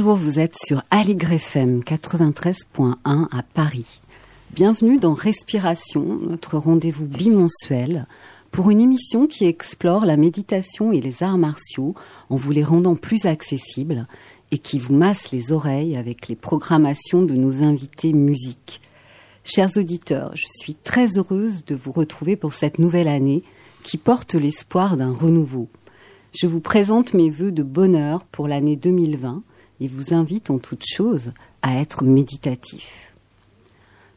Bonjour, vous êtes sur Aligre FM 93.1 à Paris. Bienvenue dans Respiration, notre rendez-vous bimensuel pour une émission qui explore la méditation et les arts martiaux en vous les rendant plus accessibles et qui vous masse les oreilles avec les programmations de nos invités musique. Chers auditeurs, je suis très heureuse de vous retrouver pour cette nouvelle année qui porte l'espoir d'un renouveau. Je vous présente mes vœux de bonheur pour l'année 2020 et vous invite en toute chose à être méditatif.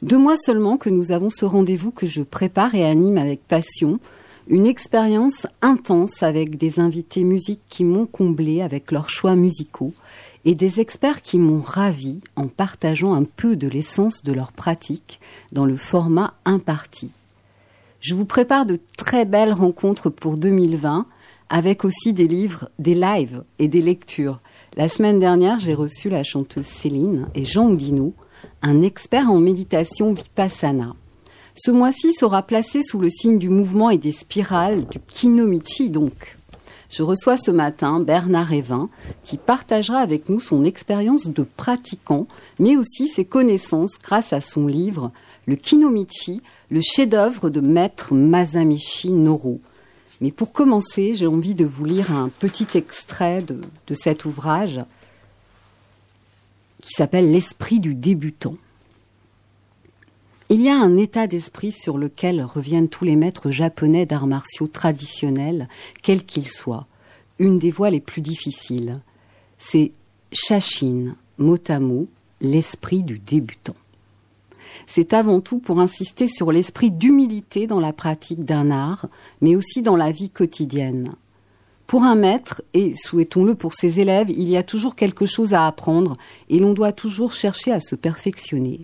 Deux mois seulement que nous avons ce rendez-vous que je prépare et anime avec passion, une expérience intense avec des invités musiques qui m'ont comblé avec leurs choix musicaux et des experts qui m'ont ravi en partageant un peu de l'essence de leur pratique dans le format imparti. Je vous prépare de très belles rencontres pour 2020 avec aussi des livres, des lives et des lectures la semaine dernière, j'ai reçu la chanteuse Céline et Jean Oudinot, un expert en méditation vipassana. Ce mois-ci sera placé sous le signe du mouvement et des spirales du Kinomichi donc. Je reçois ce matin Bernard Evin qui partagera avec nous son expérience de pratiquant, mais aussi ses connaissances grâce à son livre Le Kinomichi, le chef-d'œuvre de maître Masamichi Noro. Mais pour commencer, j'ai envie de vous lire un petit extrait de, cet ouvrage qui s'appelle L'esprit du débutant. Il y a un état d'esprit sur lequel reviennent tous les maîtres japonais d'arts martiaux traditionnels, quels qu'ils soient. Une des voies les plus difficiles. C'est Shashin, mot à mot, l'esprit du débutant c'est avant tout pour insister sur l'esprit d'humilité dans la pratique d'un art, mais aussi dans la vie quotidienne. Pour un maître, et souhaitons-le pour ses élèves, il y a toujours quelque chose à apprendre et l'on doit toujours chercher à se perfectionner.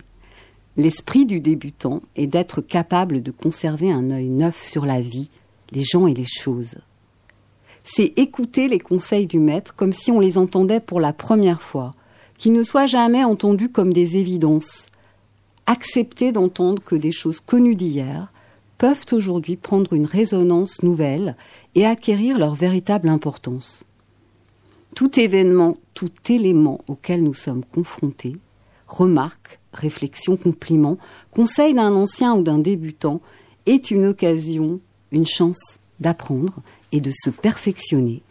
L'esprit du débutant est d'être capable de conserver un œil neuf sur la vie, les gens et les choses. C'est écouter les conseils du maître comme si on les entendait pour la première fois, qu'ils ne soient jamais entendus comme des évidences, accepter d'entendre que des choses connues d'hier peuvent aujourd'hui prendre une résonance nouvelle et acquérir leur véritable importance. Tout événement, tout élément auquel nous sommes confrontés, remarque, réflexion, compliment, conseil d'un ancien ou d'un débutant, est une occasion, une chance d'apprendre et de se perfectionner.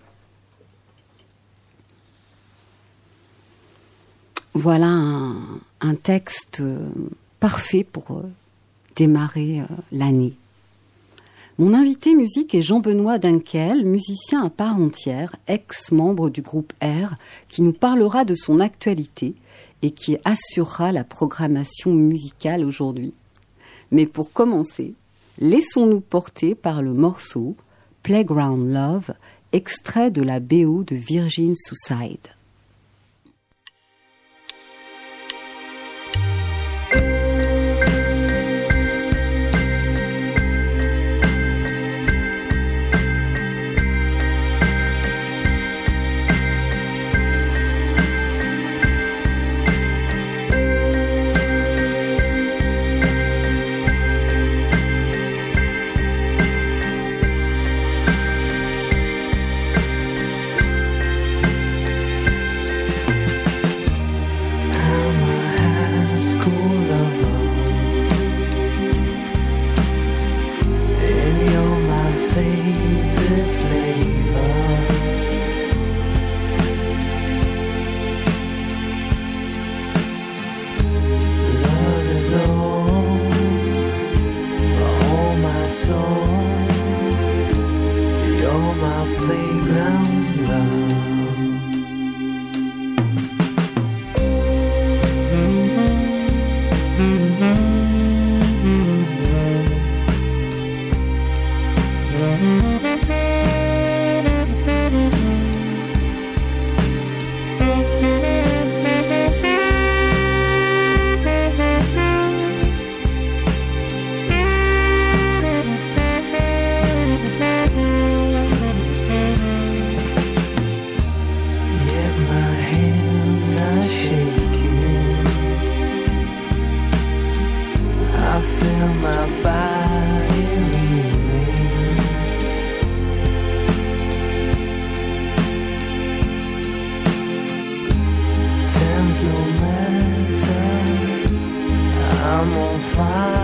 Voilà un, un texte parfait pour euh, démarrer euh, l'année. Mon invité musique est Jean-Benoît Dunkel, musicien à part entière, ex-membre du groupe R, qui nous parlera de son actualité et qui assurera la programmation musicale aujourd'hui. Mais pour commencer, laissons-nous porter par le morceau Playground Love, extrait de la BO de Virgin Suicide. No matter. I'm on fire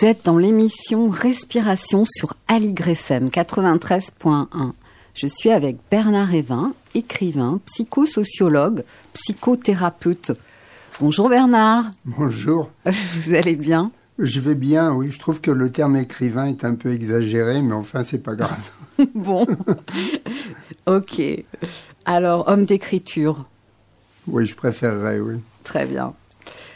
Vous êtes dans l'émission Respiration sur Aligre FM 93.1. Je suis avec Bernard Evin, écrivain, psychosociologue, psychothérapeute. Bonjour Bernard, Bonjour. vous allez bien? Je vais bien, oui. Je trouve que le terme écrivain est un peu exagéré, mais enfin, c'est pas grave. Bon, ok. Alors, homme d'écriture, Oui, je préférerais, oui. très bien.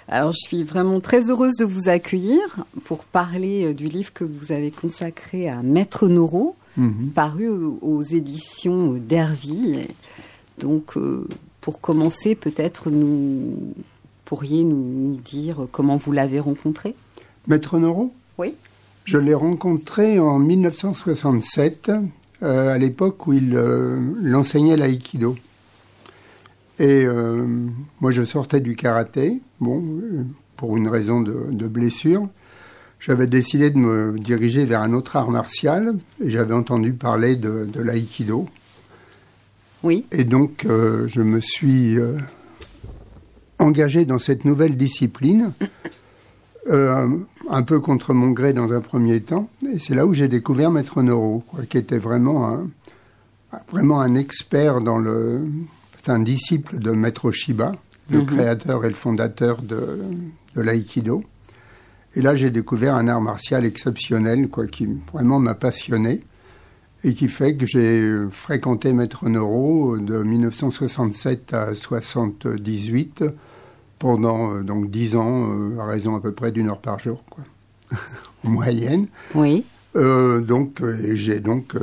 Alors, je suis vraiment très heureuse de vous accueillir pour parler euh, du livre que vous avez consacré à Maître Noro, Mhm. paru aux, éditions d'Hervy. Et Donc, euh, pour commencer, peut-être nous pourriez nous, dire comment vous l'avez rencontré? Maître Noro? Oui. Je l'ai rencontré en 1967, euh, à l'époque où il, euh, il enseignait l'aïkido. Et euh, moi, je sortais du karaté, bon, pour une raison de, de blessure. J'avais décidé de me diriger vers un autre art martial, et j'avais entendu parler de, de l'aïkido. Oui. Et donc, euh, je me suis euh, engagé dans cette nouvelle discipline, euh, un peu contre mon gré dans un premier temps. Et c'est là où j'ai découvert Maître Noro, quoi, qui était vraiment un, vraiment un expert dans le. C'est un disciple de Maître Shiba, le Mhm. créateur et le fondateur de, de l'aïkido. Et là, j'ai découvert un art martial exceptionnel, quoi, qui vraiment m'a passionné et qui fait que j'ai fréquenté Maître Noro de 1967 à 78 pendant euh, donc 10 ans, euh, à raison à peu près d'une heure par jour, quoi, en moyenne. Oui. Euh, donc, euh, j'ai donc, euh,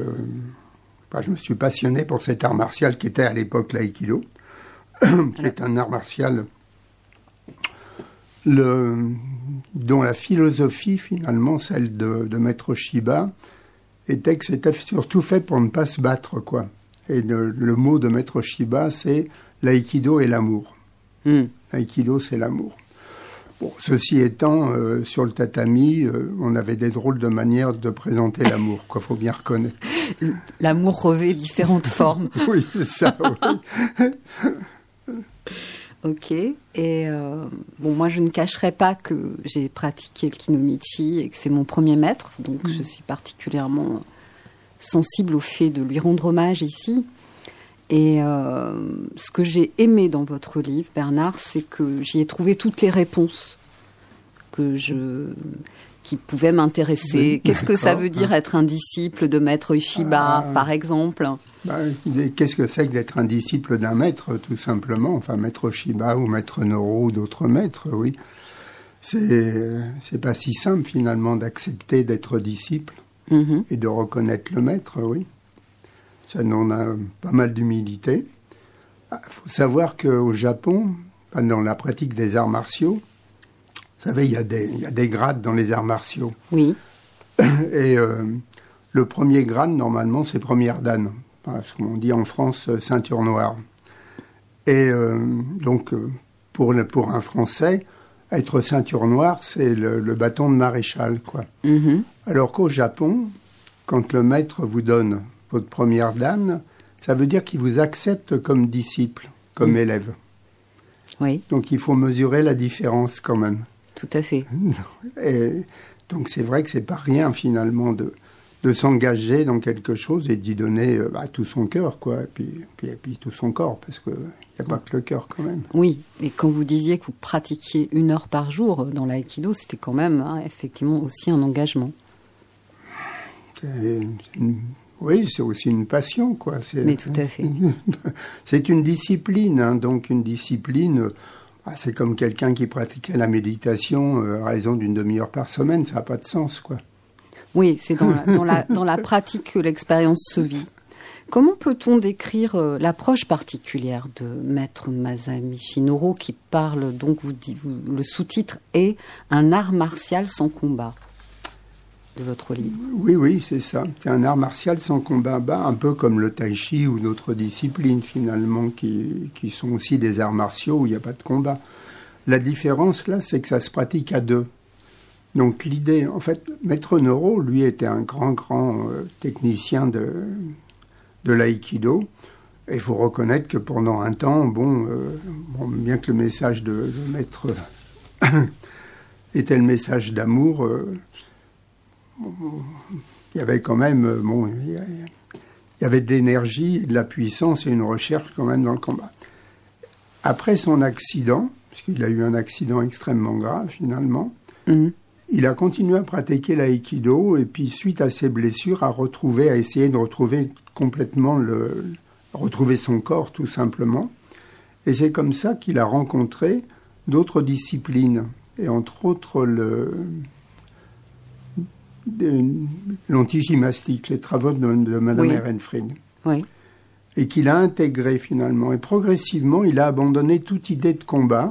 bah, je me suis passionné pour cet art martial qui était à l'époque l'aïkido, qui est un art martial le, dont la philosophie finalement, celle de, de Maître Shiba, était que c'était surtout fait pour ne pas se battre, quoi. Et le, le mot de Maître Shiba, c'est l'aïkido et l'amour. Hmm. L'aïkido, c'est l'amour. Bon, ceci étant, euh, sur le tatami, euh, on avait des drôles de manières de présenter l'amour, quoi, faut bien reconnaître. L'amour revêt différentes formes. Oui, c'est ça, oui. Ok. Et euh, bon, moi, je ne cacherai pas que j'ai pratiqué le kinomichi et que c'est mon premier maître, donc je suis particulièrement sensible au fait de lui rendre hommage ici. Et euh, ce que j'ai aimé dans votre livre, Bernard, c'est que j'y ai trouvé toutes les réponses que je qui pouvaient m'intéresser. Oui, Qu'est-ce que ça veut dire être un disciple de maître Ishiba, Ah. par exemple? Ben, Qu'est-ce que c'est que d'être un disciple d'un maître, tout simplement? Enfin, maître Shiba ou maître Noro ou d'autres maîtres, oui. C'est c'est pas si simple, finalement, d'accepter d'être disciple Mhm. et de reconnaître le maître, oui. Ça demande un- pas mal d'humilité. Il faut savoir qu'au Japon, dans la pratique des arts martiaux, vous savez, il y, a des, il y a des grades dans les arts martiaux. Oui. Et euh, le premier grade, normalement, c'est première dan. Ce qu'on dit en France euh, ceinture noire. Et euh, donc, pour, le- pour un Français, être ceinture noire, c'est le, le bâton de maréchal, quoi. Mhm. Alors qu'au Japon, quand le maître vous donne votre première dan, ça veut dire qu'il vous accepte comme disciple, comme Mm. élève. Oui, Donc il faut mesurer la différence quand même. Tout à fait. Et donc c'est vrai que c'est pas rien finalement de, de s'engager dans quelque chose et d'y donner euh, bah, tout son cœur, quoi, et puis, puis, et puis tout son corps, parce qu'il n'y a pas que le cœur quand même. Oui, et quand vous disiez que vous pratiquiez une heure par jour dans l'aïkido, c'était quand même hein, effectivement aussi un engagement. C'est- c'est une- oui, c'est aussi une passion, quoi. C'est- Mais tout à fait. C'est une discipline, hein, donc une discipline. Ah, c'est comme quelqu'un qui pratiquait la méditation euh, à raison d'une demi-heure par semaine, ça n'a pas de sens, quoi. Oui, c'est dans la, dans, la, dans la pratique que l'expérience se vit. Comment peut-on décrire euh, l'approche particulière de Maître Masami Shinoro qui parle, donc vous, dit- vous- le sous-titre est Un art martial sans combat de votre livre Oui, oui, c'est ça. C'est un art martial sans combat bas, un peu comme le tai chi ou d'autres disciplines finalement qui, qui sont aussi des arts martiaux où il n'y a pas de combat. La différence là, c'est que ça se pratique à deux. Donc l'idée, en fait, Maître Noro, lui, était un grand, grand euh, technicien de, de l'aïkido. Et il faut reconnaître que pendant un temps, bon, euh, bien que le message de, de Maître était le message d'amour, euh, il y avait quand même, euh, bon, il y avait de l'énergie, de la puissance et une recherche quand même dans le combat. Après son accident, parce qu'il a eu un accident extrêmement grave finalement, Mhm. il a continué à pratiquer l'aïkido et puis suite à ses blessures a retrouvé, a essayé de retrouver complètement le, retrouver son corps tout simplement. Et c'est comme ça qu'il a rencontré d'autres disciplines et entre autres le de- l'antigymnastique, les travaux de, de Madame Oui. Ehrenfried Oui, et qu'il a intégré finalement. Et progressivement, il a abandonné toute idée de combat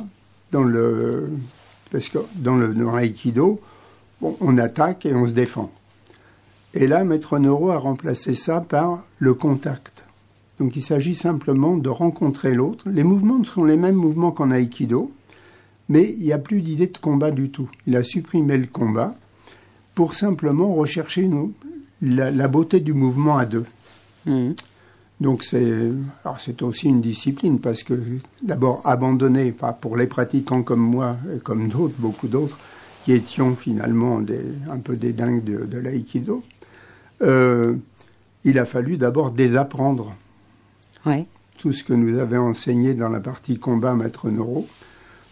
dans le parce que dans le dans l'aïkido, bon, on attaque et on se défend. Et là, Maître Neuro a remplacé ça par le contact. Donc il s'agit simplement de rencontrer l'autre. Les mouvements sont les mêmes mouvements qu'en aïkido, mais il n'y a plus d'idée de combat du tout. Il a supprimé le combat pour simplement rechercher une- la- la beauté du mouvement à deux. Mhm. Donc c'est alors c'est aussi une discipline parce que d'abord abandonné enfin, pour les pratiquants comme moi et comme d'autres, beaucoup d'autres, qui étions finalement des, un peu des dingues de, de l'aïkido, euh, il a fallu d'abord désapprendre ouais. tout ce que nous avait enseigné dans la partie combat Maître Neuro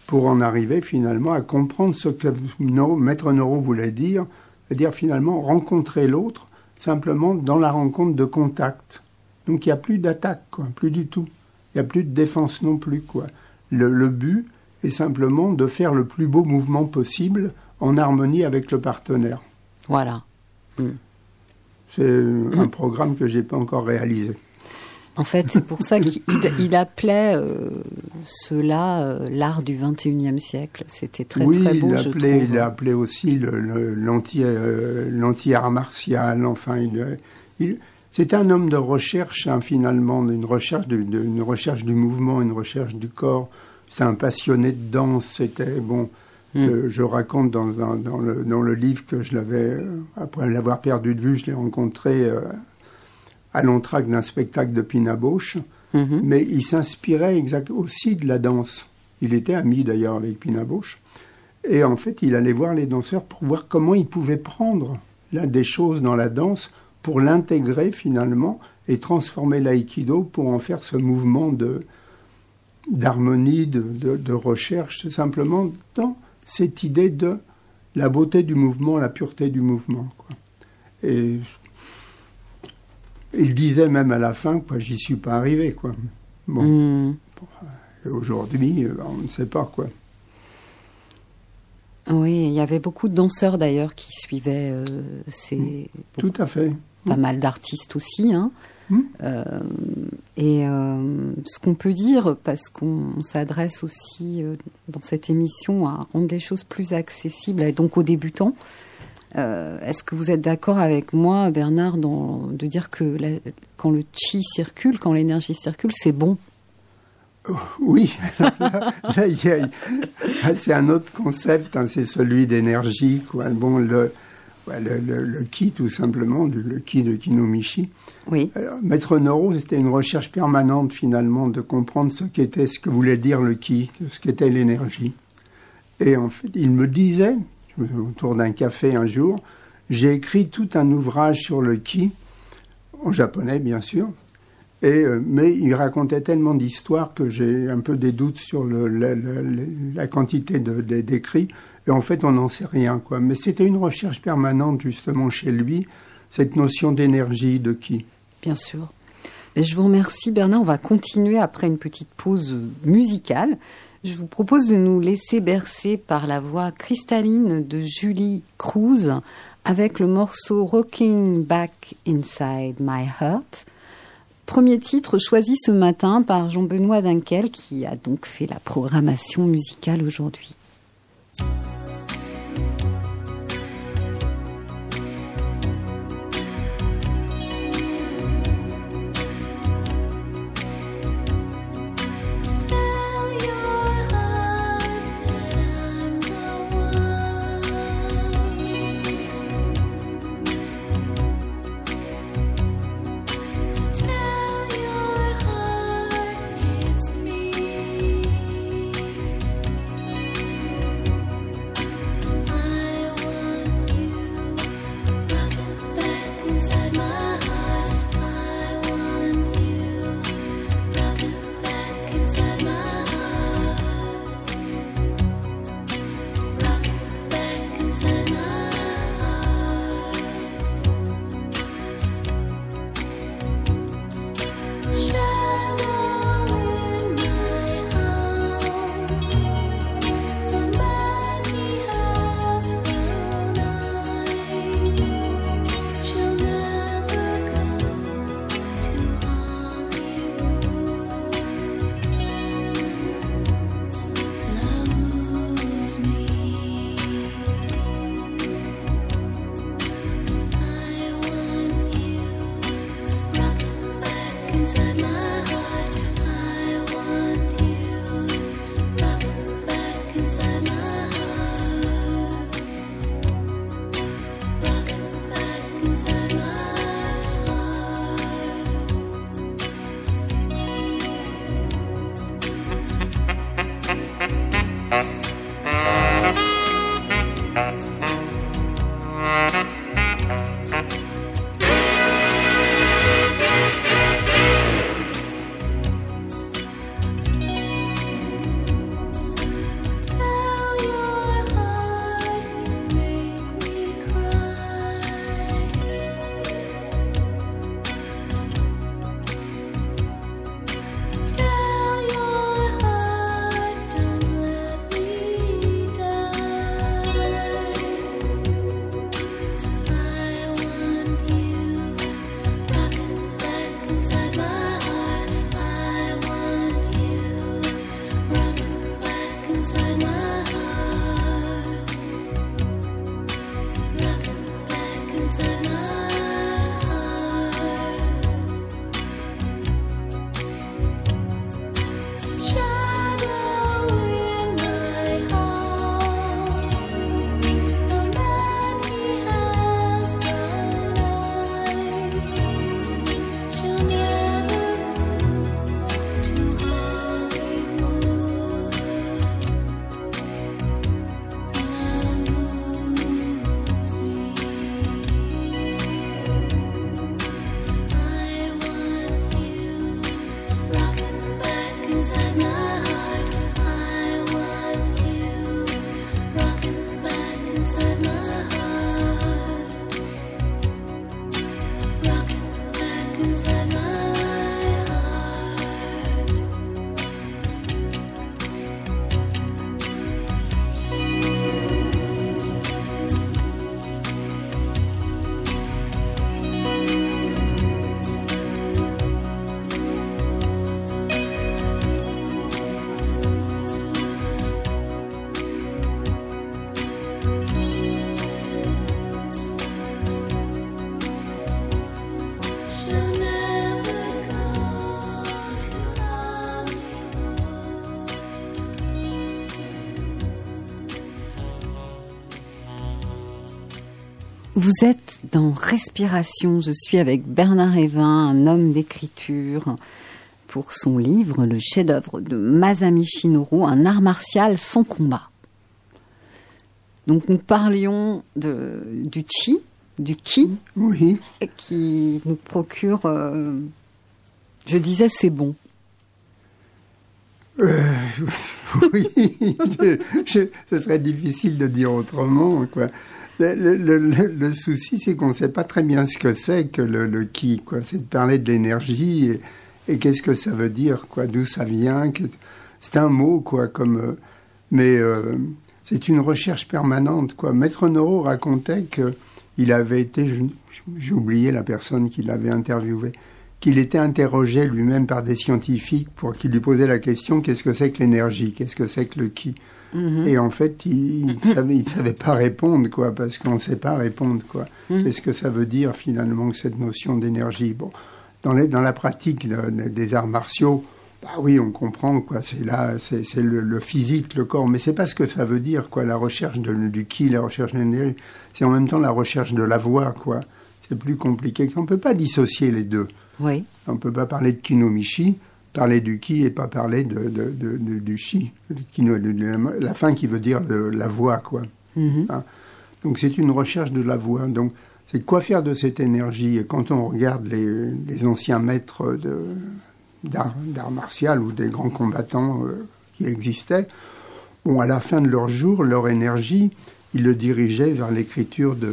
pour en arriver finalement à comprendre ce que Maître Neuro voulait dire, c'est-à-dire finalement rencontrer l'autre simplement dans la rencontre de contact. Donc il n'y a plus d'attaque, quoi, plus du tout. Il n'y a plus de défense non plus, quoi. Le, le but est simplement de faire le plus beau mouvement possible en harmonie avec le partenaire. Voilà. C'est un programme que j'ai pas encore réalisé. En fait, c'est pour ça qu'il il appelait euh, cela euh, l'art du 21e siècle. C'était très oui, très beau, il je appelait, trouve. il a appelé aussi euh, l'anti-art martial. Enfin, il, il- c'est un homme de recherche hein, finalement, une recherche, du, de- une recherche du mouvement, une recherche du corps. C'était un passionné de danse. C'était bon. Mm. euh, je raconte dans, dans- dans le, dans le livre que je l'avais, euh, après l'avoir perdu de vue, je l'ai rencontré euh, à l'entracte d'un spectacle de Pina Bausch. Mhm. Mais il s'inspirait exact aussi de la danse. Il était ami d'ailleurs avec Pina Bausch. Et en fait, il allait voir les danseurs pour voir comment ils pouvaient prendre là, des choses dans la danse pour l'intégrer finalement et transformer l'aïkido pour en faire ce mouvement de d'harmonie, de, de- de recherche, tout simplement dans cette idée de la beauté du mouvement, la pureté du mouvement. quoi. Et il disait même à la fin, quoi, j'y suis pas arrivé, quoi. Bon. Et aujourd'hui, euh, on ne sait pas quoi. Oui, il y avait beaucoup de danseurs d'ailleurs qui suivaient euh, ces Tout à fait. pas mal d'artistes aussi. Hein. Euh, et euh, ce qu'on peut dire, parce qu'on s'adresse aussi dans cette émission à rendre les choses plus accessibles, et donc aux débutants, Euh, Est-ce que vous êtes d'accord avec moi, Bernard, dans, de dire que la- quand le chi circule, quand l'énergie circule, c'est bon? Oui, a- là, c'est un autre concept, hein, c'est celui d'énergie. Bon, le, le, le- le ki, tout simplement, le ki de Kinomichi. Oui. Alors, Maître Noro, c'était une recherche permanente, finalement, de comprendre ce qu'était, ce que voulait dire le ki, ce qu'était l'énergie. Et en fait, il me disait, autour d'un café un jour, j'ai écrit tout un ouvrage sur le ki, en japonais, bien sûr. Et, euh, mais il racontait tellement d'histoires que j'ai un peu des doutes sur la quantité de- de- d'écrits. Et en fait, on n'en sait rien. Quoi. Mais c'était une recherche permanente, justement, chez lui, cette notion d'énergie, de qui. Bien sûr. Mais je vous remercie Bernard. On va continuer après une petite pause musicale. Je vous propose de nous laisser bercer par la voix cristalline de Julie Cruz avec le morceau Rocking Back Inside My Heart. Premier titre choisi ce matin par Jean-Benoît Dunkel qui a donc fait la programmation musicale aujourd'hui. Vous êtes dans Respiration. Je suis avec Bernard Evin, un homme d'écriture, pour son livre, le chef-d'œuvre de Masami Shinoru, un art martial sans combat. Donc nous parlions de, du chi, du ki, Oui, qui nous procure, euh, je disais, c'est bon. oui, je- je- ce serait difficile de dire autrement. Quoi. Le, souci, c'est qu'on ne sait pas très bien ce que c'est que le, qui. C'est de parler de l'énergie et, qu'est-ce que ça veut dire, quoi, d'où ça vient. C'est un mot, quoi, comme. euh, mais euh, c'est une recherche permanente, quoi. Maître Noro racontait que il avait été, j'ai oublié la personne qui l'avait interviewé, qu'il était interrogé lui-même par des scientifiques pour qu'ils lui posaient la question qu'est-ce que c'est que l'énergie, qu'est-ce que c'est que le qui. Et en fait, il ne savait, il savait pas répondre, quoi, parce qu'on ne sait pas répondre, quoi. Qu'est-ce que ça veut dire finalement cette notion d'énergie Bon, dans, les, dans la pratique de- des arts martiaux, bah oui, on comprend, quoi. C'est là, c'est c'est le, le physique, le corps, mais c'est pas ce que ça veut dire, quoi. La recherche de, du qui, la recherche de l'énergie, c'est en même temps la recherche de la voix, quoi. C'est plus compliqué. On peut pas dissocier les deux. Oui. On ne peut pas parler de kinomichi, parler du ki et pas parler de, de- de- de- du de- de- la fin qui veut dire la voix, quoi. Mhm. Hein. Donc c'est une recherche de la voix. Donc c'est quoi faire de cette énergie? Et quand on regarde les, les anciens maîtres de- d'art martial ou des grands combattants euh, qui existaient, bon, à la fin de leur jour, leur énergie, ils le dirigeaient vers l'écriture de,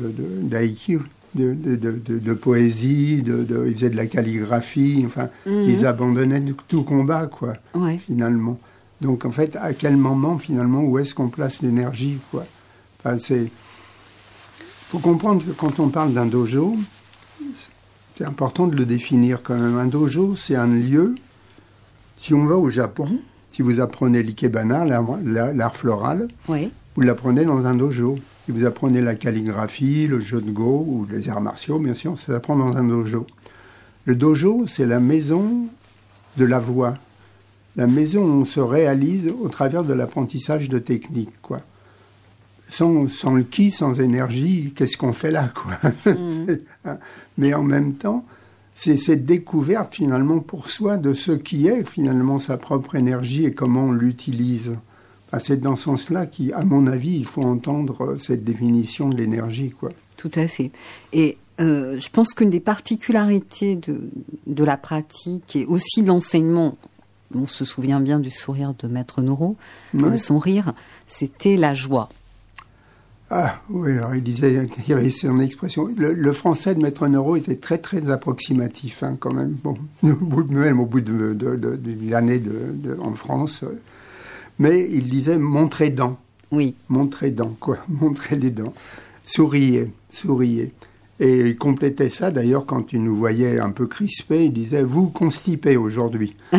de, poésie, de, ils faisaient de la calligraphie, enfin, ils abandonnaient tout- combat, quoi Ouais. finalement. Donc en fait, à quel moment finalement où est-ce qu'on place l'énergie quoi? Enfin, c'est faut comprendre que quand on parle d'un dojo, c'est important de le définir quand même. Un dojo, c'est un lieu. Si on va au Japon, si vous apprenez l'ikebana, l'art la- l'art floral, Oui. vous l'apprenez dans un dojo. Si vous apprenez la calligraphie, le jeu de go ou les arts martiaux, bien sûr, ça s'apprend dans un dojo. Le dojo, c'est la maison de la voix. La maison où on se réalise au travers de l'apprentissage de techniques, quoi. Sans, sans le qui, sans énergie, qu'est-ce qu'on fait là, quoi? Hein. Mais en même temps, c'est cette découverte finalement pour soi de ce qui est finalement sa propre énergie et comment on l'utilise. Enfin, c'est dans ce sens-là qu'à mon avis, il faut entendre euh, cette définition de l'énergie, quoi. Tout à fait. Et euh, je pense qu'une des particularités de, de la pratique et aussi de l'enseignement, on se souvient bien du sourire de Maître Noro, Ouais. de son rire, c'était la joie. Ah oui, alors il disait, il y avait son expression. Le, le français de Maître Noro était très très approximatif hein, quand même. Bon, même au bout de, de, de, de l'année en France, euh, mais il disait montrer dents, Oui, montrer dents quoi, montrer les dents, souriez, souriez. Et il complétait ça d'ailleurs quand il nous voyait un peu crispés, il disait vous constipez aujourd'hui.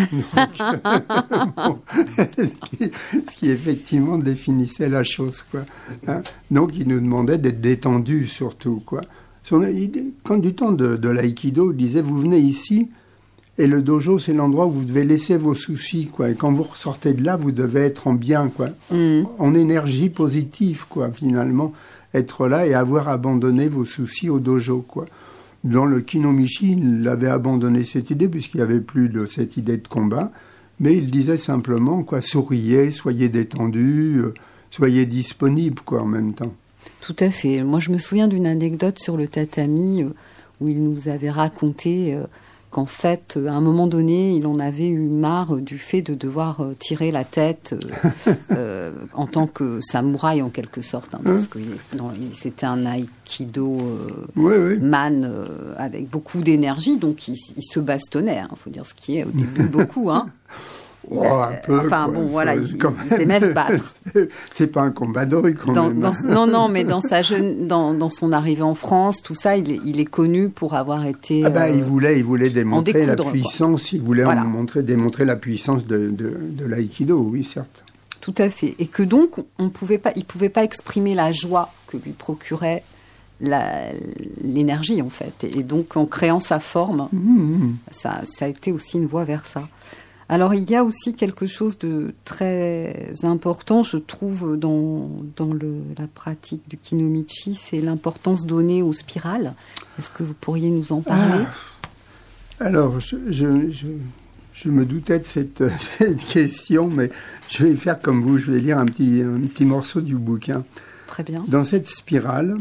Bon, ce, qui, ce qui effectivement définissait la chose quoi. Hein. Donc il nous demandait d'être détendu surtout quoi. Son- il- quand du temps de, de l'aïkido, il disait vous venez ici et le dojo c'est l'endroit où vous devez laisser vos soucis quoi. Et quand vous ressortez de là, vous devez être en bien quoi, Mhm. en énergie positive quoi finalement être là et avoir abandonné vos soucis au dojo quoi. Dans le Kinomichi, il avait abandonné cette idée puisqu'il n'y avait plus de cette idée de combat, mais il disait simplement quoi souriez, soyez détendu, euh, soyez disponible quoi en même temps. tout à fait. Moi, je me souviens d'une anecdote sur le tatami euh, où il nous avait raconté euh, qu'en fait, euh, à un moment donné, il en avait eu marre euh, du fait de devoir euh, tirer la tête euh, en tant que samouraï en quelque sorte, hein, parce que dans- il- c'était un euh, Oui oui. man euh, avec beaucoup d'énergie, donc il, il se bastonnait. Il faut dire ce qui est au début beaucoup. Hein. Oh, un peu, enfin quoi, bon, voilà, il, quand il s'aimait se battre. C'est pas un combat de rue quand Dans- même. dans- non, non, mais dans sa jeune, dans, dans son arrivée en France, tout ça, il est, il est connu pour avoir été. Ah bah, euh, il voulait, il voulait démontrer la quoi. puissance, il voulait en montrer, démontrer la puissance de, de, de l'aïkido, oui, certes. Tout à fait. Et que donc, on pouvait pas, il pouvait pas exprimer la joie que lui procurait l'énergie, en fait. Et donc, en créant sa forme, Mmh, ça, ça a été aussi une voie vers ça. Alors il y a aussi quelque chose de très important, je trouve, dans, dans le, la pratique du kinomichi, c'est l'importance donnée aux spirales. Est-ce que vous pourriez nous en parler? Alors, je, je, je, je me doutais de cette, cette question, mais je vais faire comme vous, je vais lire un petit, un petit morceau du bouquin. Très bien. Dans cette spirale,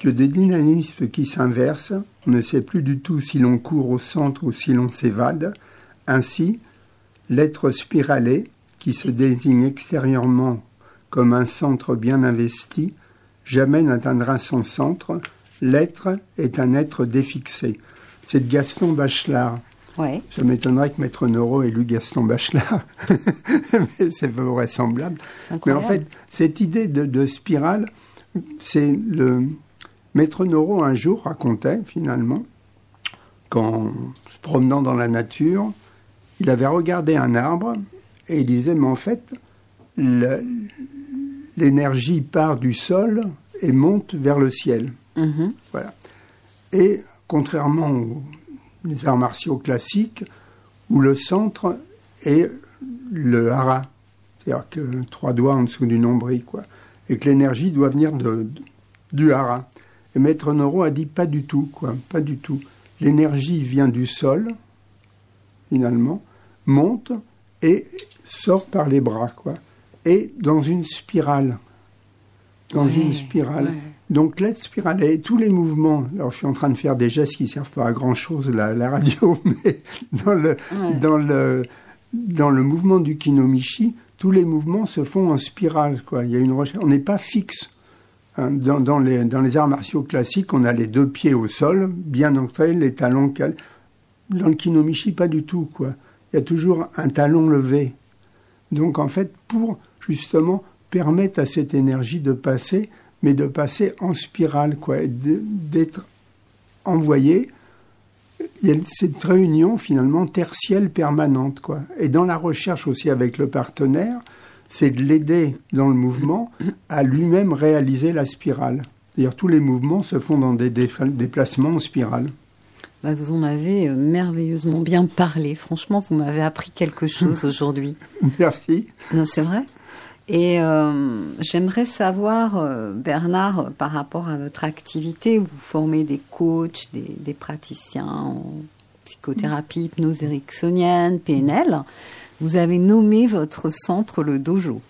que des dynamismes qui s'inversent, on ne sait plus du tout si l'on court au centre ou si l'on s'évade. Ainsi, l'être spiralé, qui se désigne extérieurement comme un centre bien investi, jamais n'atteindra son centre. L'être est un être défixé. C'est de Gaston Bachelard. Ouais. Ça m'étonnerait que Maître Noro ait lu Gaston Bachelard, mais c'est vraisemblable. Mais en fait, cette idée de, de spirale, c'est le Maître Noro un jour racontait finalement qu'en se promenant dans la nature, il avait regardé un arbre et il disait mais en fait l'énergie part du sol et monte vers le ciel. Mhm. Voilà. Et contrairement aux les arts martiaux classiques, où le centre est le hara, c'est-à-dire que trois doigts en dessous du nombril, quoi, et que l'énergie doit venir de, de- du hara. Et Maître Noro a dit pas du tout, quoi, pas du tout. L'énergie vient du sol, finalement, monte et sort par les bras, quoi, et dans une spirale. Dans Ouais, une spirale. ouais. Donc l'être spirale et tous les mouvements. Alors je suis en train de faire des gestes qui servent pas à grand chose la, la radio, mais dans le Ouais. dans le dans le mouvement du kinomichi, tous les mouvements se font en spirale. Quoi. Il y a une recherche. On n'est pas fixe. Hein, Dans, dans les, dans les arts martiaux classiques, on a les deux pieds au sol, bien ancrés, les talons calés. Dans le kinomichi, pas du tout. Quoi. Il y a toujours un talon levé. Donc en fait, pour justement permettre à cette énergie de passer, mais de passer en spirale, quoi, d'être envoyée. Il y a cette réunion finalement tertielle permanente, quoi. Et dans la recherche aussi avec le partenaire, c'est de l'aider dans le mouvement à lui-même réaliser la spirale. D'ailleurs, tous les mouvements se font dans des déplacements en spirale. Bah, vous en avez euh, merveilleusement bien parlé. Franchement, vous m'avez appris quelque chose aujourd'hui. Merci. Non, c'est vrai. Et euh, j'aimerais savoir, euh, Bernard, par rapport à votre activité, vous formez des coachs, des, des praticiens en psychothérapie, hypnose ericksonienne, PNL. Vous avez nommé votre centre le dojo.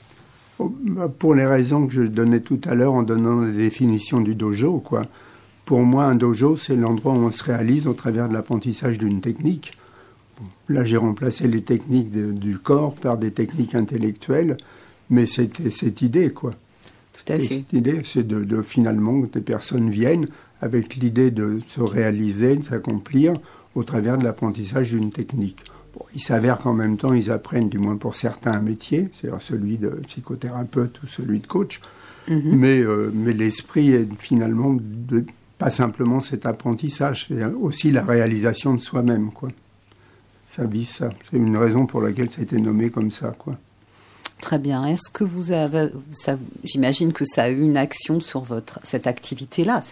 Oh, bah, Pour les raisons que je donnais tout à l'heure en donnant la définition du dojo, quoi. Pour moi, un dojo, c'est l'endroit où on se réalise au travers de l'apprentissage d'une technique. Là, j'ai remplacé les techniques de- du corps par des techniques intellectuelles, mais c'était cette idée, quoi. Tout à fait. cette idée, c'est de, de finalement que des personnes viennent avec l'idée de se réaliser, de s'accomplir au travers de l'apprentissage d'une technique. Bon, il s'avère qu'en même temps, ils apprennent, du moins pour certains, un métier, c'est-à-dire celui de psychothérapeute ou celui de coach. Mhm. Mais, euh, mais l'esprit est finalement de, pas simplement cet apprentissage, c'est aussi la réalisation de soi-même, quoi. Ça vise ça. C'est une raison pour laquelle ça a été nommé comme ça, quoi. Très bien. Est-ce que vous avez, j'imagine que ça a eu une action sur votre cette activité-là,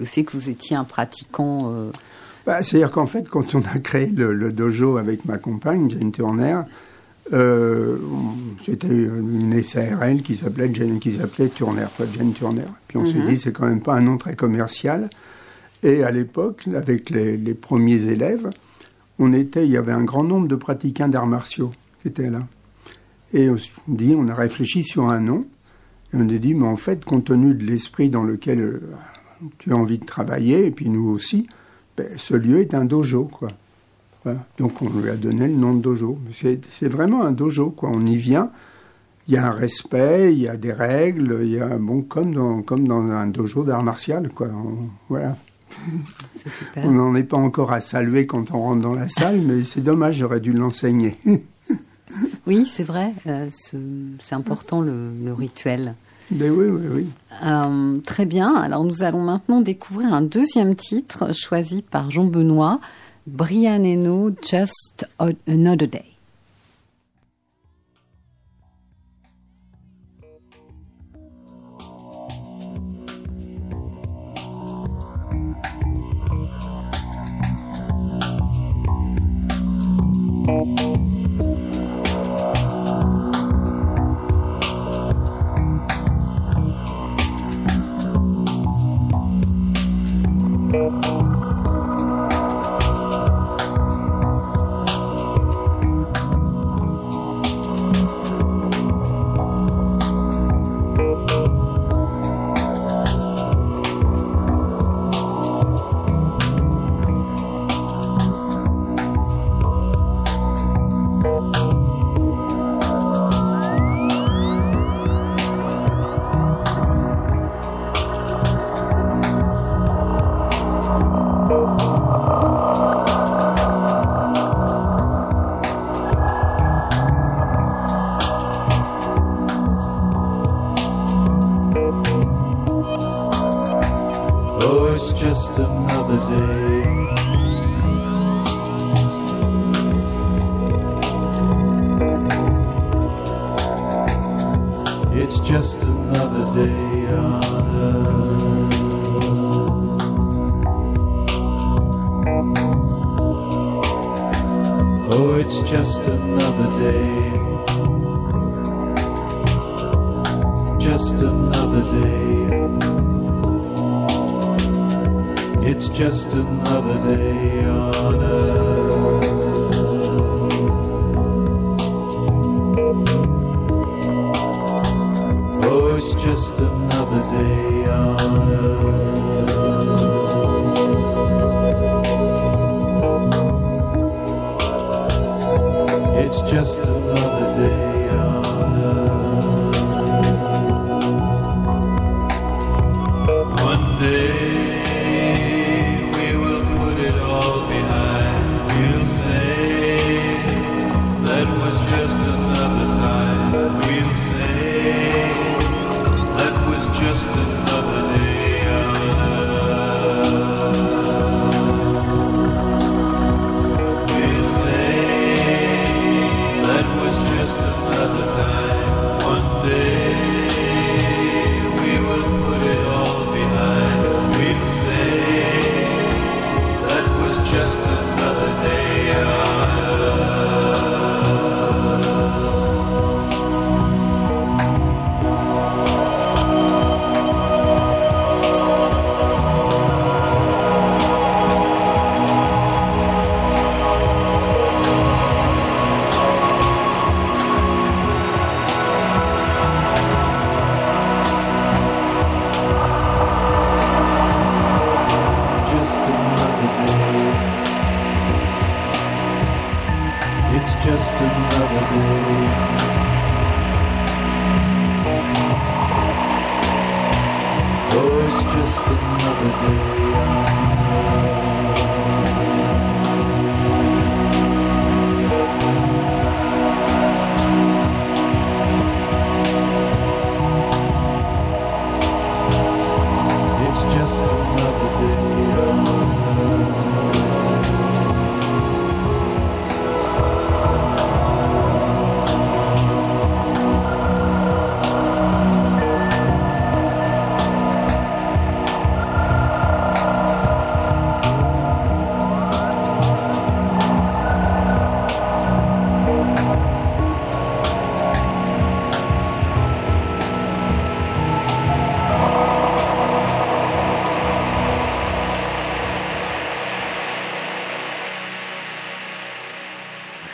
le fait que vous étiez un pratiquant. euh, Bah, C'est-à-dire qu'en fait, quand on a créé le, le dojo avec ma compagne, Jane Turner, euh, c'était une SARL qui s'appelait Jane, qui s'appelait Turner, Turner. Puis on s'est Mhm. dit, c'est quand même pas un nom très commercial. Et à l'époque, avec les, les premiers élèves, on était, il y avait un grand nombre de pratiquants d'arts martiaux qui étaient là. Et on s'est dit, on a réfléchi sur un nom. Et on a dit, mais en fait, compte tenu de l'esprit dans lequel euh, tu as envie de travailler, et puis nous aussi, ben, ce lieu est un dojo, quoi. Voilà. Donc on lui a donné le nom de dojo. C'est vraiment un dojo, quoi. On y vient, il y a un respect, il y a des règles, il y a bon comme dans comme dans un dojo d'art martial, quoi. On- voilà. c'est super. On n'en est pas encore à saluer quand on rentre dans la salle, mais c'est dommage, j'aurais dû l'enseigner. Oui, c'est vrai. euh, ce- c'est important le, le rituel. mais oui, oui, oui. Euh, très bien. Alors nous allons maintenant découvrir un deuxième titre choisi par Jean Benoît, Brian Eno, Just Another Day. Just another day. It's just another day on earth. Oh, it's just another day on earth. It's just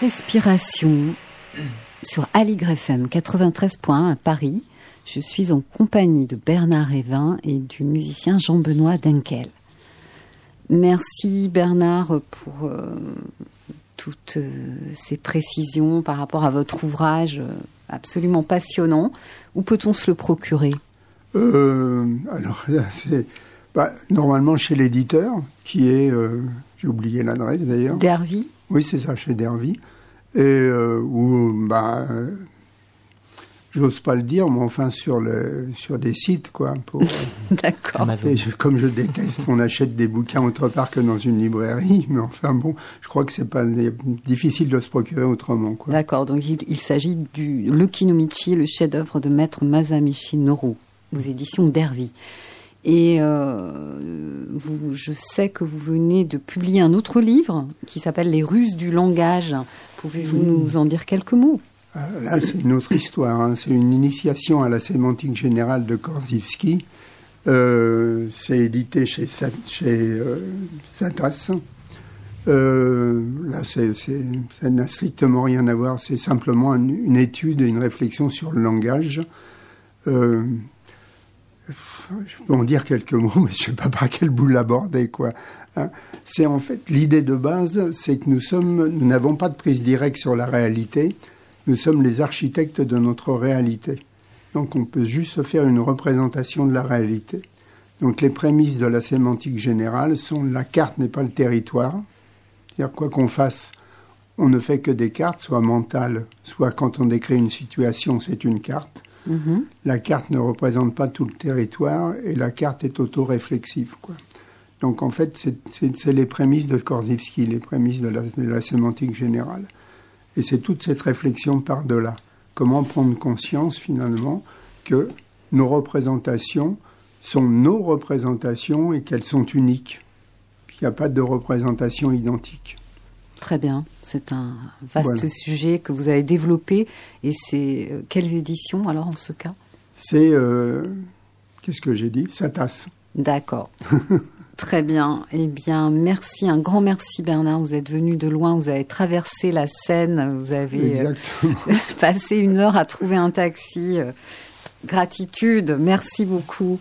Respiration sur Aligre FM 93.1 à Paris. Je suis en compagnie de Bernard Evin et du musicien Jean-Benoît Denkel. Merci Bernard pour euh, toutes euh, ces précisions par rapport à votre ouvrage euh, absolument passionnant. Où peut-on se le procurer? Alors, c'est bah, normalement chez l'éditeur, qui est, j'ai oublié l'adresse d'ailleurs. Dervy? Oui, c'est ça, chez Dervy. Et euh, où, bah, euh, j'ose pas le dire, mais enfin sur, le, sur des sites, quoi. Pour, D'accord. et je- comme je déteste, on achète des bouquins autre part que dans une librairie, mais enfin bon, je crois que c'est pas difficile de se procurer autrement, quoi. D'accord, donc il, il s'agit du Le Kinomichi, le chef-d'œuvre de maître Masamichi Noru, aux éditions Dervy. Et euh, vous, je sais que vous venez de publier un autre livre qui s'appelle Les ruses du langage. Pouvez-vous nous en dire quelques mots? Euh, Là, c'est une autre histoire. hein. C'est une initiation à la sémantique générale de Korzybski. Euh, c'est édité chez, chez euh, Satas. Euh, là, c'est- ça n'a strictement rien à voir. C'est simplement une, étude et une réflexion sur le langage. Je peux en dire quelques mots, mais je ne sais pas par quel bout l'aborder, quoi. Hein. C'est en fait l'idée de base, c'est que nous sommes, nous n'avons pas de prise directe sur la réalité. Nous sommes les architectes de notre réalité. Donc on peut juste se faire une représentation de la réalité. Donc les prémices de la sémantique générale sont la carte n'est pas le territoire. C'est-à-dire quoi qu'on fasse, on ne fait que des cartes, soit mentales, soit quand on décrit une situation, c'est une carte. Mhm. La carte ne représente pas tout le territoire et la carte est autoréflexive. Quoi. Donc en fait, c'est- les prémices de Korzybski, les prémices de la, de la sémantique générale. Et c'est toute cette réflexion par-delà. Comment prendre conscience finalement que nos représentations sont nos représentations et qu'elles sont uniques. Il n'y a pas de représentation identique. Très bien. C'est un vaste Voilà. sujet que vous avez développé. Et c'est euh, quelles éditions alors en ce cas? C'est, euh, qu'est-ce que j'ai dit? Satas. D'accord. Très bien. Eh bien, merci, un grand merci Bernard. Vous êtes venu de loin, vous avez traversé la Seine, vous avez euh, Exactement. passé une heure à trouver un taxi. Euh, Gratitude, merci beaucoup.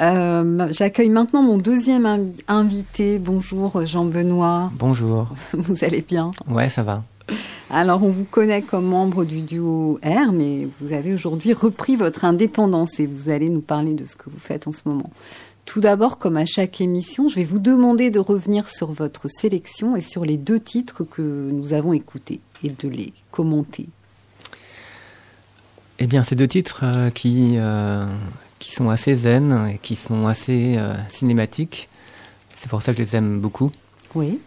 Euh, J'accueille maintenant mon deuxième invi- invité. Bonjour Jean-Benoît, Bonjour. vous allez bien? Ouais, ça va. Alors, on vous connaît comme membre du duo R, mais vous avez aujourd'hui repris votre indépendance et vous allez nous parler de ce que vous faites en ce moment. Tout d'abord, comme à chaque émission, je vais vous demander de revenir sur votre sélection et sur les deux titres que nous avons écoutés et de les commenter. Eh bien, ces deux titres euh, qui, euh, qui sont assez zen et qui sont assez euh, cinématiques. C'est pour ça que je les aime beaucoup. Oui.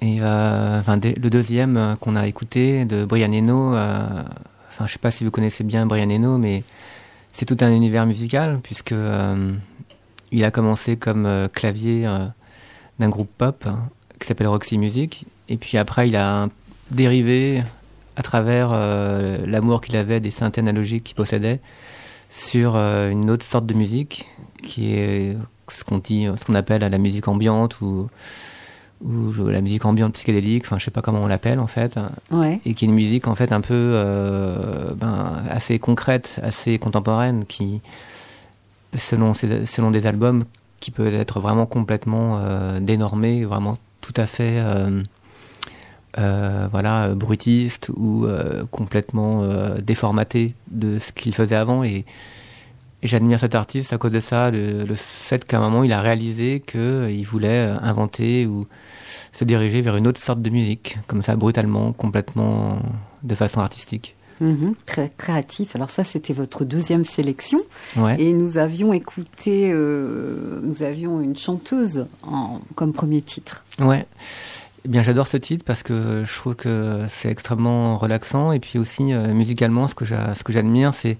Et enfin, le deuxième qu'on a écouté de Brian Eno, enfin, je sais pas si vous connaissez bien Brian Eno, mais c'est tout un univers musical puisque il a commencé comme euh, clavier euh, d'un groupe pop hein, qui s'appelle Roxy Music, et puis après il a dérivé à travers euh, l'amour qu'il avait des synthés analogiques qu'il possédait sur une autre sorte de musique qui est ce qu'on dit, ce qu'on appelle la musique ambiante ou ou la musique ambiante psychédélique, enfin je sais pas comment on l'appelle en fait, Ouais. et qui est une musique en fait un peu ben, assez concrète, assez contemporaine, qui selon selon des albums qui peut être vraiment complètement euh, dénormé, vraiment tout à fait euh, euh, voilà brutiste ou euh, complètement euh, déformaté de ce qu'il faisait avant et j'admire cet artiste à cause de ça, le, le fait qu'à un moment il a réalisé qu'il voulait inventer ou se diriger vers une autre sorte de musique, comme ça brutalement, complètement de façon artistique. Mhm. Très créatif. Alors ça, c'était votre deuxième sélection. Ouais. Et nous avions écouté, euh, nous avions une chanteuse en, comme premier titre. Ouais. Eh bien, j'adore ce titre parce que je trouve que c'est extrêmement relaxant et puis aussi euh, musicalement, ce que j'admire, c'est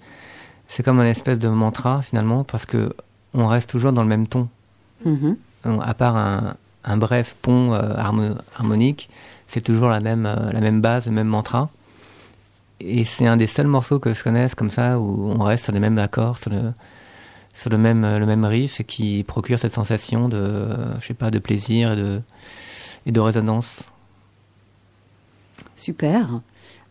c'est comme un espèce de mantra finalement parce que on reste toujours dans le même ton. Mhm. À part un, un bref pont euh, harmo- harmonique, c'est toujours la même, la même base, le même mantra. Et c'est un des seuls morceaux que je connaisse comme ça où on reste sur les mêmes accords, sur le, sur le même, le même riff et qui procure cette sensation de, je sais pas, de plaisir et de, et de résonance. Super.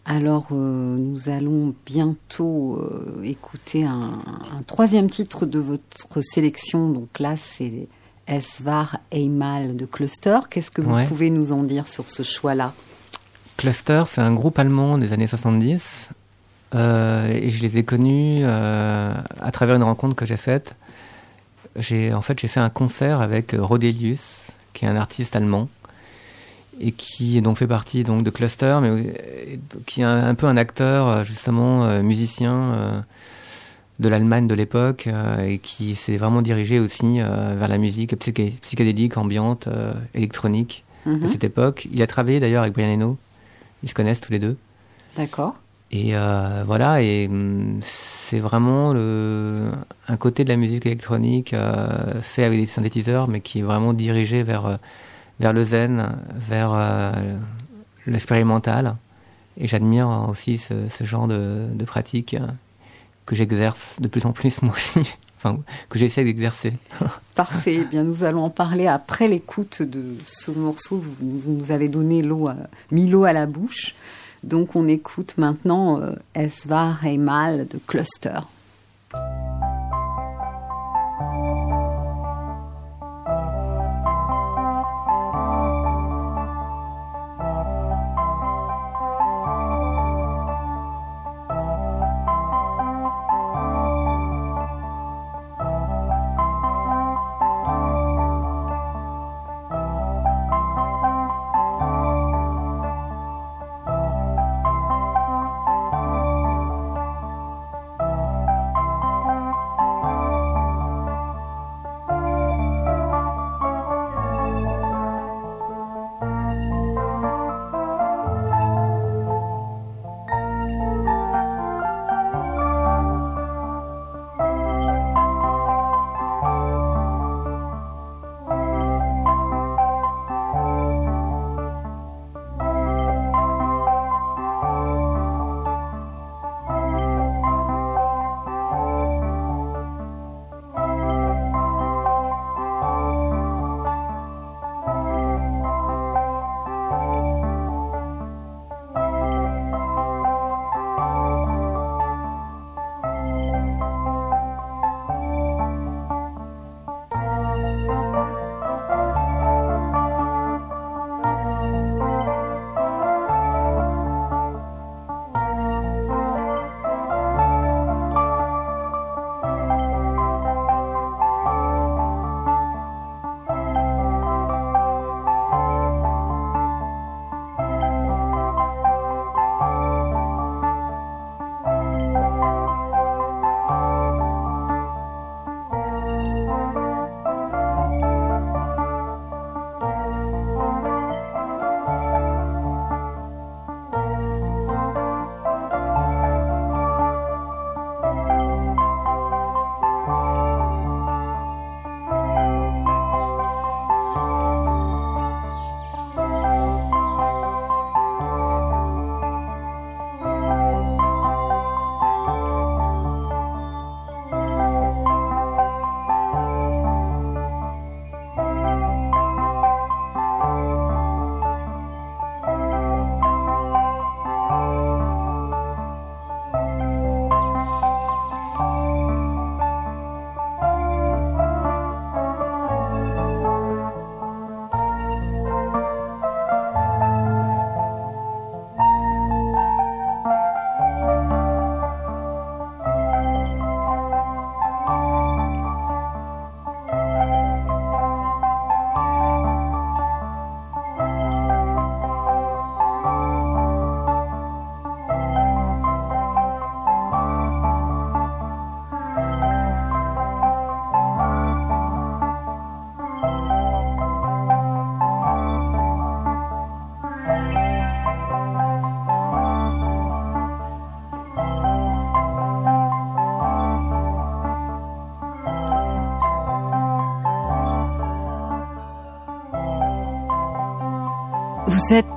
Alors, euh, nous allons bientôt euh, écouter un, un troisième titre de votre sélection. Donc là, c'est Esvar Eimal de Cluster. Qu'est-ce que vous Ouais. pouvez nous en dire sur ce choix-là? Cluster, c'est un groupe allemand des années 70. euh, et je les ai connus euh, à travers une rencontre que j'ai faite. J'ai en fait j'ai fait un concert avec euh, Rodelius, qui est un artiste allemand et qui donc fait partie donc de Cluster, mais euh, qui est un, un peu un acteur justement musicien de l'Allemagne de l'époque et qui s'est vraiment dirigé aussi vers la musique psyché- psychédélique, ambiante, électronique de Mhm. cette époque. Il a travaillé d'ailleurs avec Brian Eno. Ils se connaissent tous les deux. D'accord. Et euh, voilà, et hum, c'est vraiment le, un côté de la musique électronique euh, fait avec des synthétiseurs, mais qui est vraiment dirigé vers, euh, vers le zen, vers euh, l'expérimental. Et j'admire aussi ce, ce genre de, de pratique que j'exerce de plus en plus moi aussi, que j'essaie d'exercer. Parfait. Eh bien, nous allons en parler après l'écoute de ce morceau. Vous, nous avez donné l'eau, mis l'eau à la bouche. Donc, on écoute maintenant euh, Esvar Eimal de Cluster.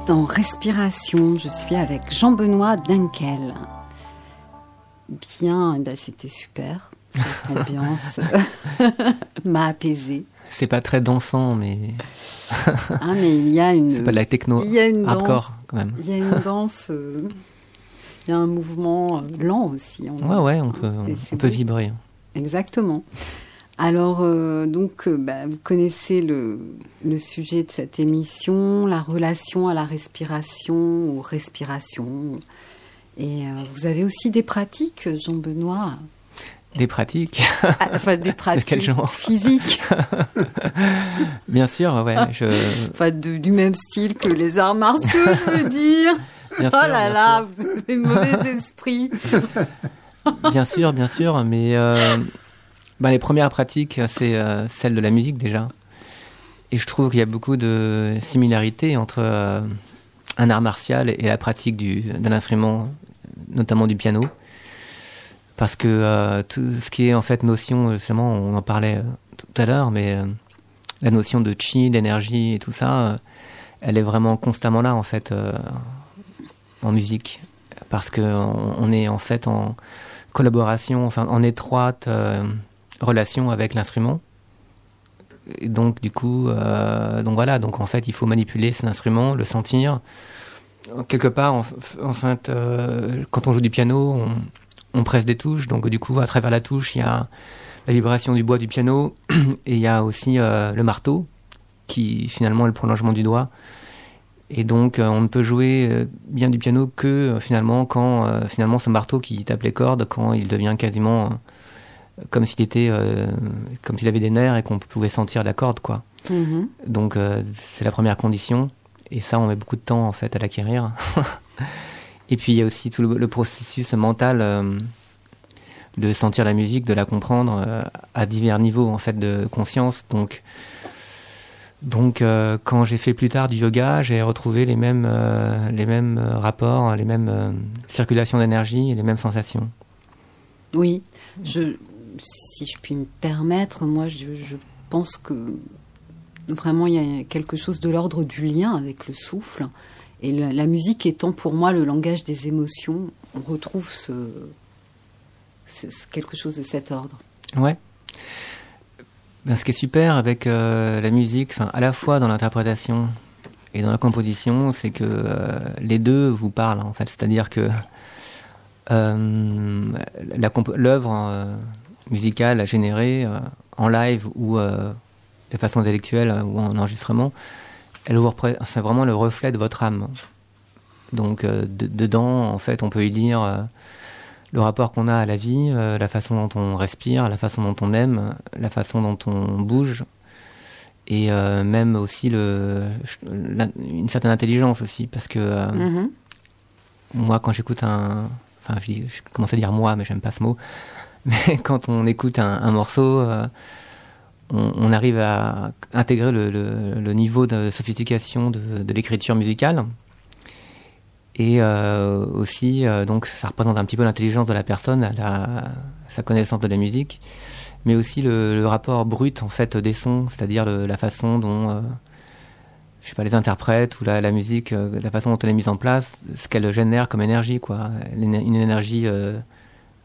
En respiration, je suis avec Jean-Benoît Dunkel. Bien, eh ben, c'était super. Cette ambiance m'a apaisé. C'est pas très dansant, mais Ah, mais il y a une. c'est pas de la techno il y a une danse. hardcore quand même. Il y a une danse. euh, il y a un mouvement euh, lent aussi. Ouais, ouais, on peut, on, peut vibrer. Exactement. Alors, euh, donc, euh, bah, vous connaissez le, le sujet de cette émission, la relation à la respiration ou respiration. Et euh, vous avez aussi des pratiques, Jean-Benoît? Des pratiques, Ah, Enfin, des pratiques quel genre? physiques, bien sûr, ouais. Je, enfin, de- du même style que les arts martiaux, je veux dire. bien oh sûr, là bien là, vous avez mauvais esprit. bien sûr, bien sûr, mais euh, bah, les premières pratiques, c'est euh, celle de la musique déjà. Et je trouve qu'il y a beaucoup de similarités entre euh, un art martial et la pratique du- d'un instrument, notamment du piano. Parce que euh, tout ce qui est en fait notion, justement, on en parlait euh, tout à l'heure, mais euh, la notion de chi, d'énergie et tout ça, euh, elle est vraiment constamment là en fait euh, en musique. Parce que on, on est en fait en collaboration, enfin en étroite euh, relation avec l'instrument. Donc du coup, euh, donc voilà, donc en fait il faut manipuler cet instrument, le sentir. Quelque part, en, fait, euh, quand on joue du piano, on, presse des touches, donc du coup à travers la touche il y a la vibration du bois du piano et il y a aussi euh, le marteau qui finalement est le prolongement du doigt. Et donc on ne peut jouer bien du piano que finalement quand finalement ce marteau qui tape les cordes, quand il devient quasiment comme s'il était euh, comme s'il avait des nerfs et qu'on pouvait sentir la corde quoi. Mhm. Donc euh, c'est la première condition et ça on met beaucoup de temps en fait à l'acquérir. et puis il y a aussi tout le, le processus mental euh, de sentir la musique, de la comprendre à divers niveaux en fait de conscience. Donc donc quand j'ai fait plus tard du yoga, j'ai retrouvé les mêmes les mêmes rapports, les mêmes circulations d'énergie et les mêmes sensations. Oui, je, si je puis me permettre, moi je, pense que vraiment il y a quelque chose de l'ordre du lien avec le souffle. Et la, musique étant pour moi le langage des émotions, on retrouve quelque chose de cet ordre. Ouais. Ben, ce qui est super avec euh, la musique, à la fois dans l'interprétation et dans la composition, c'est que euh, les deux vous parlent en fait. C'est-à-dire que euh, l'œuvre musicale générée euh, en live ou euh, de façon intellectuelle euh, ou en enregistrement, elle vous c'est vraiment le reflet de votre âme. Donc euh, de- dedans, en fait, on peut y euh, le rapport qu'on a à la vie, euh, la façon dont on respire, la façon dont on aime, la façon dont on bouge, et euh, même aussi le, la- une certaine intelligence aussi, parce que euh, Mhm. moi, quand j'écoute un, enfin, je, je commence à dire moi, mais j'aime pas ce mot, mais quand on écoute un, morceau, euh, on, arrive à intégrer le, niveau de sophistication de, l'écriture musicale. Et euh, aussi, euh, donc, ça représente un petit peu l'intelligence de la personne, sa connaissance de la musique, mais aussi le, rapport brut en fait des sons, c'est-à-dire la façon dont, je sais pas, les interprètes ou la, musique, la façon dont elle est mise en place, ce qu'elle génère comme énergie, quoi, une énergie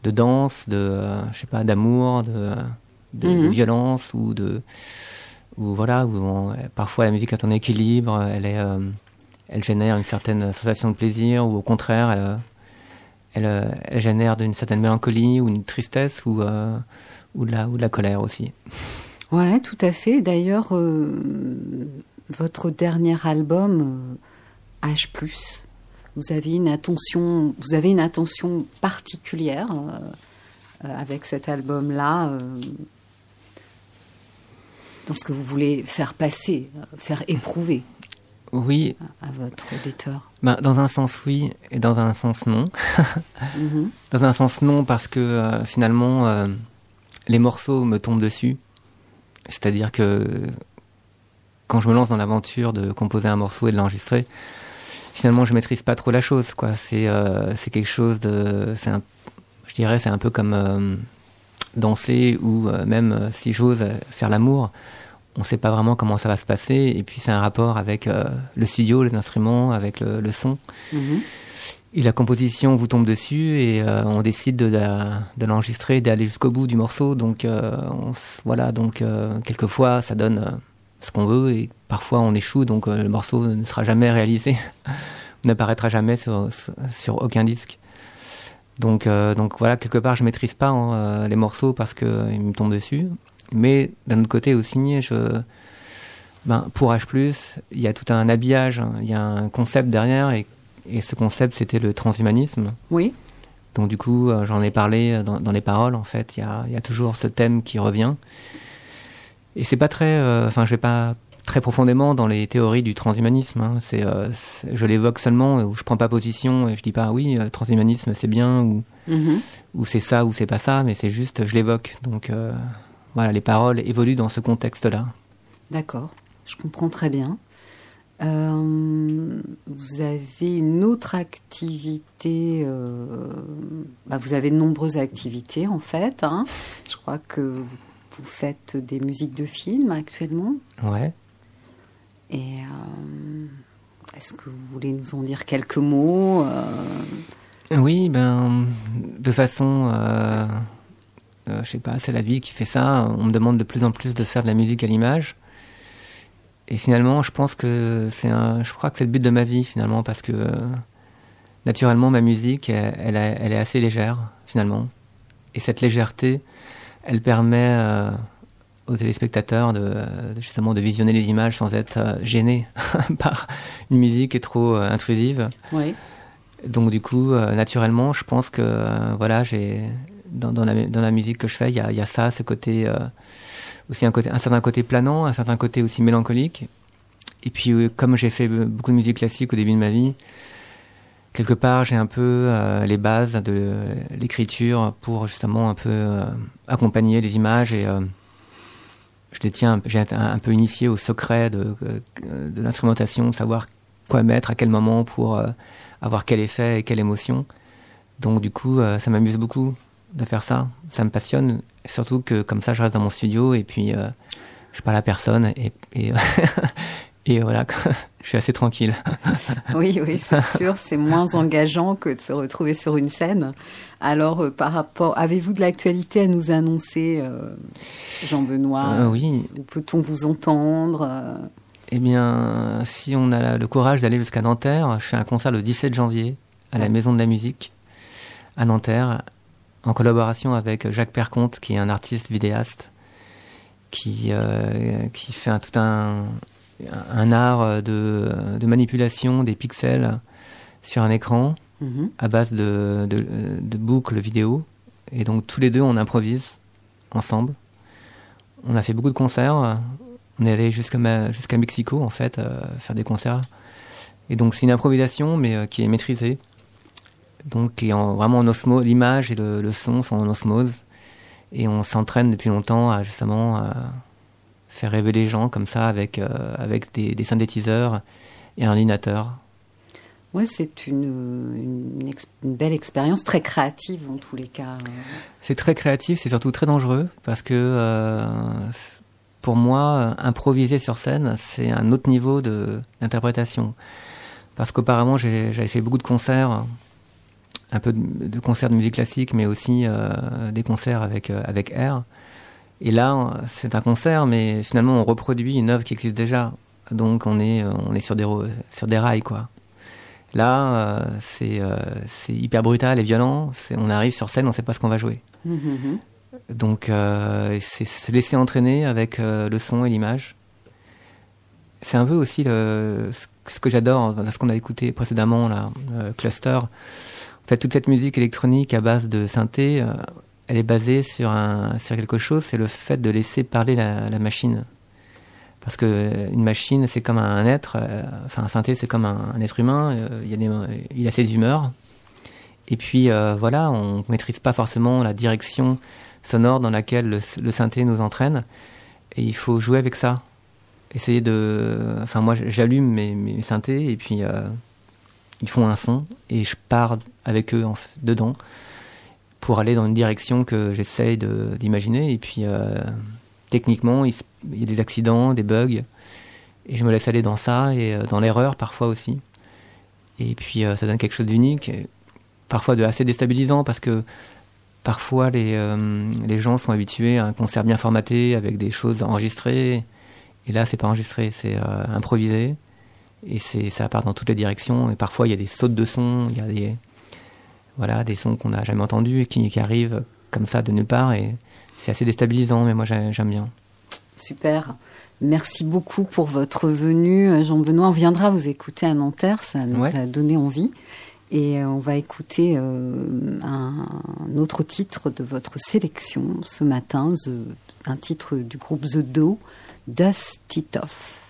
de danse, de, euh, je sais pas, d'amour, de, de, de Mhm. violence ou de, ou voilà, où on- parfois la musique est en équilibre, elle est euh, elle génère une certaine sensation de plaisir ou au contraire elle, euh, elle, elle génère d'une certaine mélancolie ou une tristesse ou, euh, ou, de la, ou de la colère aussi. Ouais, tout à fait. D'ailleurs, votre dernier album, H+, vous avez une attention, vous avez une attention particulière euh, euh, avec cet album-là, euh, dans ce que vous voulez faire passer, faire éprouver Oui, à, à votre auditeur. ben, dans un sens oui et dans un sens non. Mhm. Dans un sens non parce que euh, finalement euh, les morceaux me tombent dessus. C'est-à-dire que quand je me lance dans l'aventure de composer un morceau et de l'enregistrer, finalement je maîtrise pas trop la chose. quoi. C'est euh, c'est quelque chose de, c'est je dirais c'est un peu comme euh, danser ou euh, même si j'ose faire l'amour. on sait pas vraiment comment ça va se passer. Et puis c'est un rapport avec le studio, les instruments, avec le, le son. Mhm. Et la composition vous tombe dessus et on décide de, l'enregistrer, d'aller jusqu'au bout du morceau. Donc on voilà, donc quelquefois ça donne ce qu'on veut et parfois on échoue, donc euh, le morceau ne sera jamais réalisé, n'apparaîtra jamais sur, sur aucun disque. Donc euh, donc voilà, quelque part je maîtrise pas hein, euh, les morceaux parce que euh, ils me tombent dessus. Mais d'un autre côté aussi, je ben, pour H+, il y a tout un habillage, hein, il y a un concept derrière et et ce concept, c'était le transhumanisme. Oui. Donc du coup, j'en ai parlé dans, dans les paroles. En fait, il y a, il y a toujours ce thème qui revient. Et c'est pas très, euh, enfin, je vais pas très profondément dans les théories du transhumanisme. hein. C'est, euh, c'est- je l'évoque seulement, où je prends pas position et je dis pas oui, euh, transhumanisme c'est bien ou Mhm. ou c'est ça ou c'est pas ça, mais c'est juste je l'évoque. Donc euh, voilà, les paroles évoluent dans ce contexte-là. D'accord, je comprends très bien. Euh, vous avez une autre activité, euh, bah, vous avez de nombreuses activités en fait. hein. Je crois que vous vous faites des musiques de films actuellement. Ouais. Et euh, est-ce que vous voulez nous en dire quelques mots euh, Oui, ben, de façon, euh, euh, je sais pas, c'est la vie qui fait ça. On me demande de plus en plus de faire de la musique à l'image. Et finalement, je pense que c'est un, je crois que c'est le but de ma vie finalement, parce que naturellement, ma musique, elle, elle est assez légère finalement. Et cette légèreté, elle permet euh, aux téléspectateurs de, justement de visionner les images sans être euh, gênés par une musique qui est trop euh, intrusive. Oui. Donc du coup, naturellement, je pense que voilà, j'ai dans, dans, la, dans la musique que je fais, il y a, il y a ça, ce côté aussi un côté, un certain côté planant, un certain côté aussi mélancolique. Et puis comme j'ai fait be- beaucoup de musique classique au début de ma vie, quelque part j'ai un peu euh, les bases de l'écriture pour justement un peu euh, accompagner les images et euh, je j'ai un, peu initié au secret de, de l'instrumentation, savoir quoi mettre à quel moment pour avoir quel effet et quelle émotion. Donc du coup, ça m'amuse beaucoup de faire ça. Ça me passionne, surtout que comme ça, je reste dans mon studio et puis je parle à personne et, et voilà, je suis assez tranquille. Oui, oui, c'est sûr, c'est moins engageant que de se retrouver sur une scène. Alors, euh, par rapport, avez-vous de l'actualité à nous annoncer, euh, Jean-Benoît Euh, oui, peut-on vous entendre eh bien, si on a le courage d'aller jusqu'à Nanterre, je fais un concert le 17 janvier à la Maison de la Musique à Nanterre, en collaboration avec Jacques Perconte, qui est un artiste vidéaste, qui, euh, qui fait un, tout un, un art de, de manipulation des pixels sur un écran mhm. à base de, de, de boucles vidéo. Et donc tous les deux, on improvise ensemble. On a fait beaucoup de concerts. On est allé jusqu'à jusqu'à Mexico, en fait, euh, faire des concerts. Et donc c'est une improvisation, mais euh, qui est maîtrisée. Donc qui est en, vraiment en osmose. L'image et le, le son sont en osmose. Et on s'entraîne depuis longtemps à justement à faire rêver les gens comme ça avec, euh, avec des, des synthétiseurs et un ordinateur. Ouais, c'est une, une, ex- une belle expérience, très créative en tous les cas. C'est très créatif, c'est surtout très dangereux parce que euh, pour moi, euh, improviser sur scène, c'est un autre niveau d'interprétation. Parce qu'auparavant, j'avais fait beaucoup de concerts, un peu de, de concerts de musique classique, mais aussi euh, des concerts avec, avec air. Et là, c'est un concert, mais finalement, on reproduit une œuvre qui existe déjà. Donc, on est, euh, on est sur, des, sur des rails, quoi. Là, euh, c'est euh, c'est hyper brutal et violent. On arrive sur scène, on ne sait pas ce qu'on va jouer. Mhm. Donc, euh, c'est se laisser entraîner avec le son et l'image. C'est un peu aussi le, ce ce que j'adore ce qu'on a écouté précédemment, là, Cluster. En fait, toute cette musique électronique à base de synthé, elle est basée sur, quelque chose, c'est le fait de laisser parler la, machine. Parce que euh, une machine, c'est comme un être, euh, enfin un synthé, c'est comme un, être humain, euh, il, a ses humeurs. Et puis voilà, on maîtrise pas forcément la direction sonore dans laquelle le, synthé nous entraîne. Et il faut jouer avec ça. Essayer de. Enfin, moi, j'allume mes, synthés et puis ils font un son et je pars avec eux dedans pour aller dans une direction que j'essaye d'imaginer. Et puis, euh, techniquement, il, y a des accidents, des bugs, et je me laisse aller dans ça et euh, dans l'erreur parfois aussi. Et puis euh, ça donne quelque chose d'unique, parfois de assez déstabilisant parce que parfois les, les gens sont habitués à un concert bien formaté avec des choses enregistrées, et là c'est pas enregistré, c'est improvisé, et ça part dans toutes les directions, et parfois il y a des sautes de son, il y a des voilà des sons qu'on n'a jamais entendus et qui, qui arrivent comme ça de nulle part, et c'est assez déstabilisant, mais moi j'ai- j'aime bien. Super. Merci beaucoup pour votre venue, euh, Jean-Benoît. On viendra vous écouter à Nanterre, ça nous Ouais. a donné envie. Et euh, on va écouter euh, un, un autre titre de votre sélection ce matin, The- un titre du groupe The Do, Dust It Off.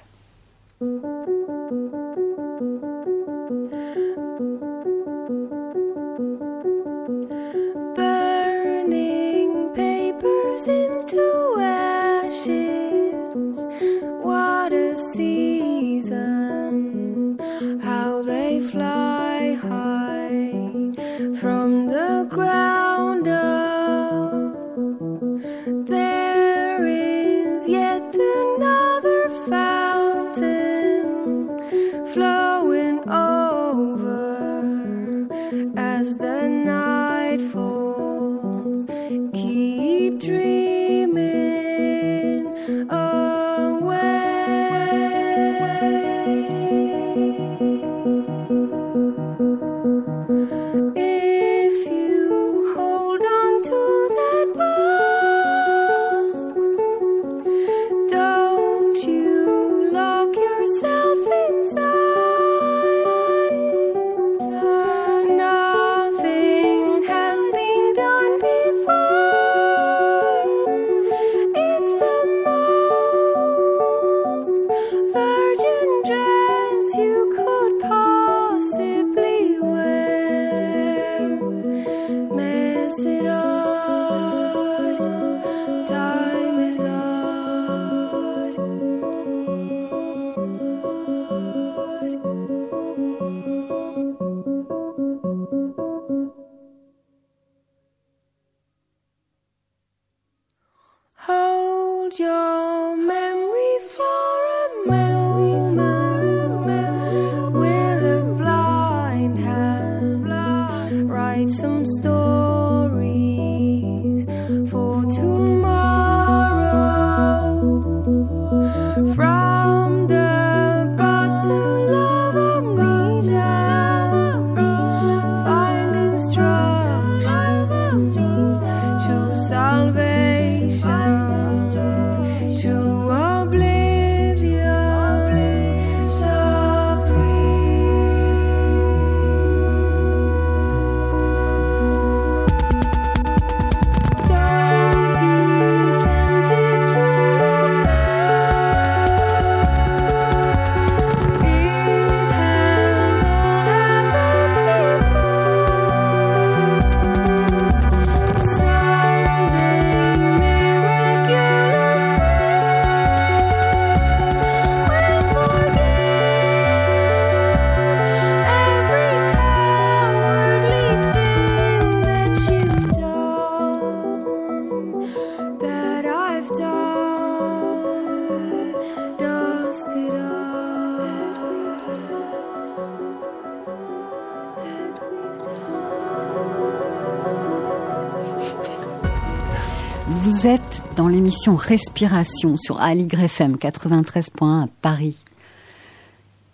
L'émission Respiration sur Aligre FM 93.1 à Paris.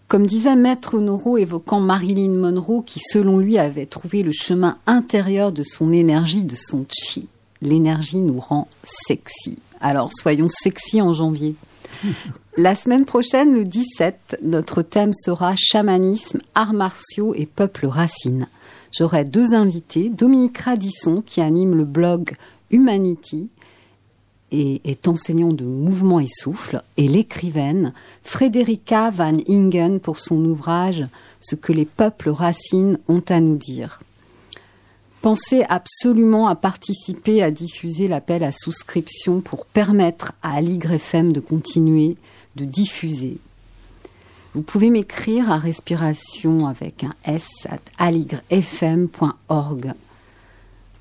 Comme disait Maître Noro évoquant Marilyn Monroe qui selon lui avait trouvé le chemin intérieur de son énergie, de son chi. L'énergie nous rend sexy. Alors soyons sexy en janvier. La semaine prochaine, le 17, notre thème sera chamanisme, arts martiaux et peuple racine. J'aurai deux invités, Dominique Radisson qui anime le blog Humanity et est enseignant de mouvement et souffle, et l'écrivaine Frederica Van Ingen pour son ouvrage Ce que les peuples racines ont à nous dire. Pensez absolument à participer à diffuser l'appel à souscription pour permettre à Aligre FM de continuer de diffuser. Vous pouvez m'écrire à respiration avec un S at aligrefm.org.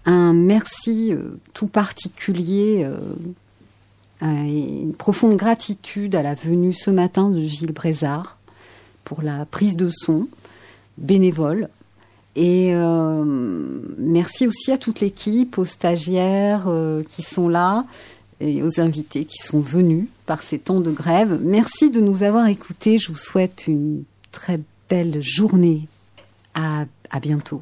Un merci euh, tout particulier euh, Euh, et une profonde gratitude à la venue ce matin de Gilles Brézard pour la prise de son bénévole. Et euh, merci aussi à toute l'équipe, aux stagiaires qui sont là et aux invités qui sont venus par ces temps de grève. Merci de nous avoir écoutés. Je vous souhaite une très belle journée. À, à bientôt.